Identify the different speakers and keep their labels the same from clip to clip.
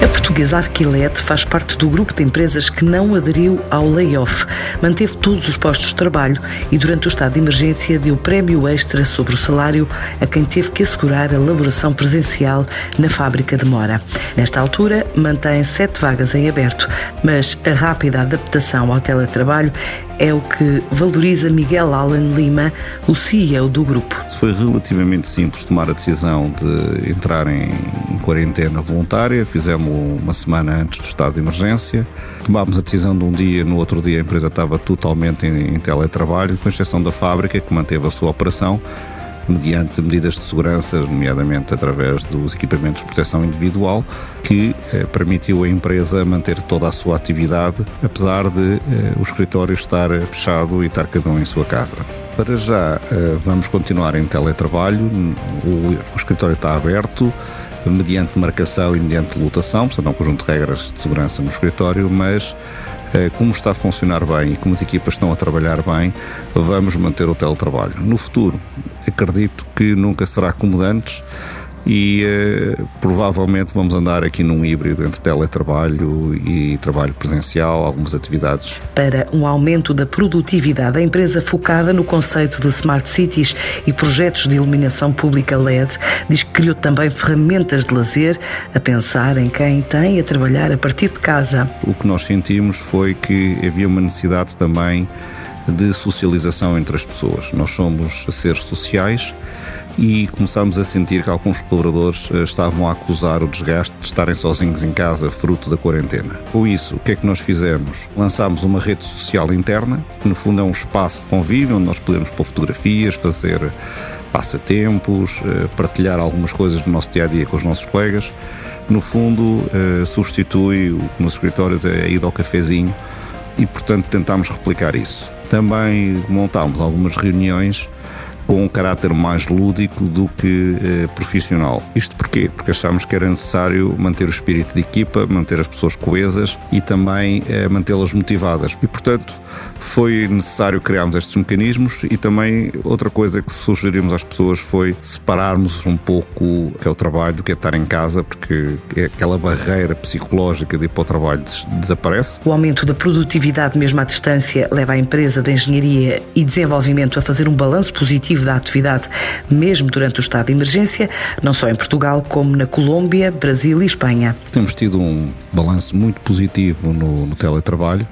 Speaker 1: A portuguesa Arquilete faz parte do grupo de empresas que não aderiu ao layoff. Manteve todos os postos de trabalho e, durante o estado de emergência, deu prémio extra sobre o salário a quem teve que assegurar a elaboração presencial na fábrica de Mora. Nesta altura, mantém sete vagas em aberto, mas a rápida adaptação ao teletrabalho é o que valoriza Miguel Allen Lima, o CEO do grupo.
Speaker 2: Foi relativamente simples tomar a decisão de entrar em quarentena voluntária. Fizemos uma semana antes do estado de emergência. Tomámos a decisão de um dia, no outro dia a empresa estava totalmente em, em teletrabalho, com exceção da fábrica que manteve a sua operação mediante medidas de segurança, nomeadamente através dos equipamentos de proteção individual, que eh, permitiu à empresa manter toda a sua atividade, apesar de eh, o escritório estar fechado e estar cada um em sua casa. Para já, eh, vamos continuar em teletrabalho, o, o escritório está aberto, mediante marcação e mediante lotação, portanto, um conjunto de regras de segurança no escritório, mas eh, como está a funcionar bem e como as equipas estão a trabalhar bem, vamos manter o teletrabalho. No futuro, acredito que nunca será como antes e uh, provavelmente vamos andar aqui num híbrido entre teletrabalho e trabalho presencial, algumas atividades.
Speaker 1: Para um aumento da produtividade, a empresa focada no conceito de Smart Cities e projetos de iluminação pública LED diz que criou também ferramentas de lazer a pensar em quem tem a trabalhar a partir de casa.
Speaker 2: O que nós sentimos foi que havia uma necessidade também de socialização entre as pessoas. Nós somos seres sociais e começámos a sentir que alguns colaboradores eh, estavam a acusar o desgaste de estarem sozinhos em casa, fruto da quarentena. Com isso, o que é que nós fizemos? Lançámos uma rede social interna, que no fundo é um espaço de convívio onde nós podemos pôr fotografias, fazer passatempos, eh, partilhar algumas coisas do nosso dia a dia com os nossos colegas. No fundo, eh, substitui o que nos escritórios é a ida ao cafezinho e, portanto, tentámos replicar isso. Também montámos algumas reuniões com um caráter mais lúdico do que eh, profissional. Isto porquê? Porque achámos que era necessário manter o espírito de equipa, manter as pessoas coesas e também eh, mantê-las motivadas. E, portanto, foi necessário criarmos estes mecanismos e também outra coisa que sugerimos às pessoas foi separarmos um pouco o é o trabalho do que é estar em casa, porque é aquela barreira psicológica de ir para o trabalho desaparece.
Speaker 1: O aumento da produtividade mesmo à distância leva a empresa de engenharia e desenvolvimento a fazer um balanço positivo da atividade, mesmo durante o estado de emergência, não só em Portugal, como na Colômbia, Brasil e Espanha.
Speaker 2: Temos tido um balanço muito positivo no, no teletrabalho.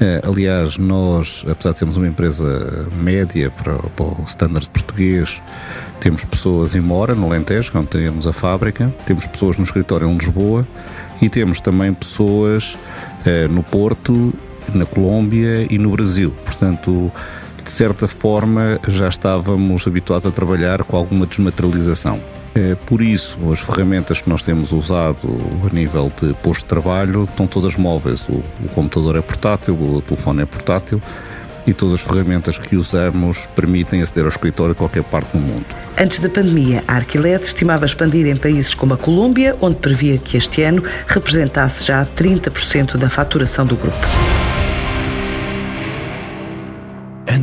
Speaker 2: É, aliás, nós, apesar de sermos uma empresa média para, para o standard português, temos pessoas em Mora, no Alentejo, onde temos a fábrica, temos pessoas no escritório em Lisboa e temos também pessoas é, no Porto, na Colômbia e no Brasil. Portanto, de certa forma já estávamos habituados a trabalhar com alguma desmaterialização. É, por isso, as ferramentas que nós temos usado a nível de posto de trabalho estão todas móveis. O, o computador é portátil, o telefone é portátil e todas as ferramentas que usamos permitem aceder ao escritório a qualquer parte do mundo.
Speaker 1: Antes da pandemia, a Arquilet estimava expandir em países como a Colômbia, onde previa que este ano representasse já 30% da faturação do grupo.